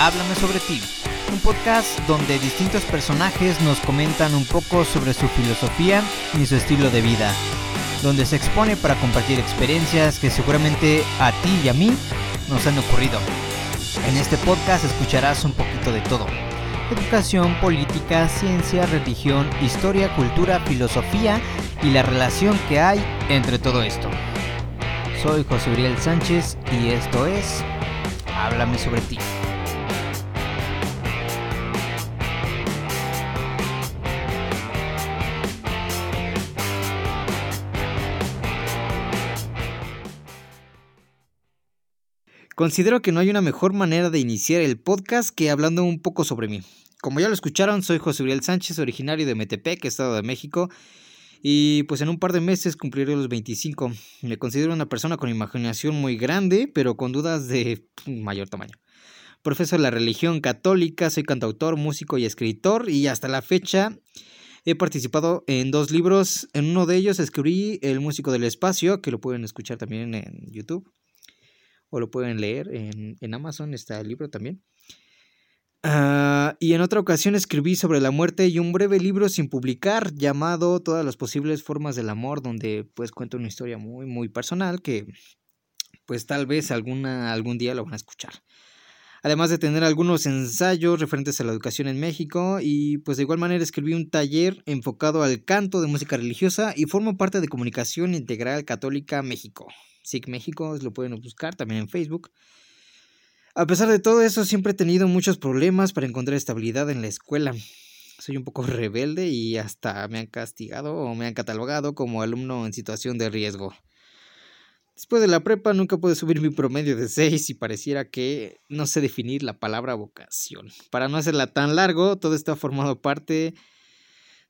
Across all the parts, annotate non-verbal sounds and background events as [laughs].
Háblame sobre ti, un podcast donde distintos personajes nos comentan un poco sobre su filosofía y su estilo de vida, donde se expone para compartir experiencias que seguramente a ti y a mí nos han ocurrido. En este podcast escucharás un poquito de todo. Educación, política, ciencia, religión, historia, cultura, filosofía y la relación que hay entre todo esto. Soy José Uriel Sánchez y esto es Háblame sobre ti. Considero que no hay una mejor manera de iniciar el podcast que hablando un poco sobre mí. Como ya lo escucharon, soy José Uriel Sánchez, originario de Metepec, Estado de México, y pues en un par de meses cumpliré los 25. Me considero una persona con imaginación muy grande, pero con dudas de mayor tamaño. Profeso la religión católica, soy cantautor, músico y escritor, y hasta la fecha he participado en dos libros. En uno de ellos escribí El músico del espacio, que lo pueden escuchar también en YouTube o lo pueden leer en, en Amazon, está el libro también. Ah, y en otra ocasión escribí sobre la muerte y un breve libro sin publicar llamado Todas las posibles formas del amor, donde pues cuento una historia muy, muy personal que pues tal vez alguna, algún día lo van a escuchar. Además de tener algunos ensayos referentes a la educación en México y pues de igual manera escribí un taller enfocado al canto de música religiosa y formo parte de Comunicación Integral Católica México. SIC México, lo pueden buscar también en Facebook. A pesar de todo eso, siempre he tenido muchos problemas para encontrar estabilidad en la escuela. Soy un poco [laughs] rebelde y hasta me han castigado o me han catalogado como alumno en situación de riesgo. Después de la prepa nunca pude subir mi promedio de 6 y pareciera que no sé definir la palabra vocación. Para no hacerla tan largo, todo esto ha formado parte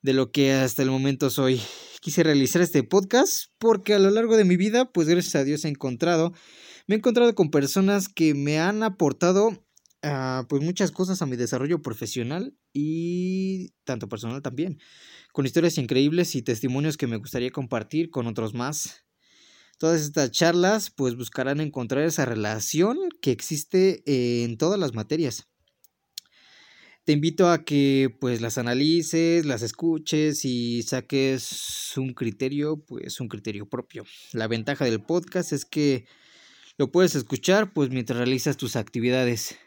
de lo que hasta el momento soy quise realizar este podcast porque a lo largo de mi vida, pues gracias a Dios he encontrado, me he encontrado con personas que me han aportado ah, pues muchas cosas a mi desarrollo profesional y tanto personal también, con historias increíbles y testimonios que me gustaría compartir con otros más. Todas estas charlas pues buscarán encontrar esa relación que existe en todas las materias te invito a que pues las analices, las escuches y saques un criterio, pues un criterio propio. La ventaja del podcast es que lo puedes escuchar pues mientras realizas tus actividades.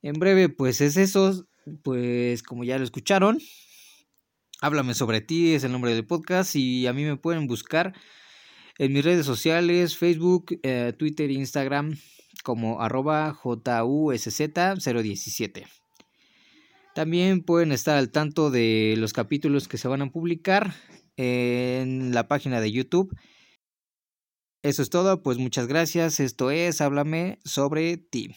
En breve pues es eso, pues como ya lo escucharon, háblame sobre ti, es el nombre del podcast y a mí me pueden buscar en mis redes sociales, Facebook, eh, Twitter, Instagram como arroba JUSZ017. También pueden estar al tanto de los capítulos que se van a publicar en la página de YouTube. Eso es todo, pues muchas gracias. Esto es Háblame sobre ti.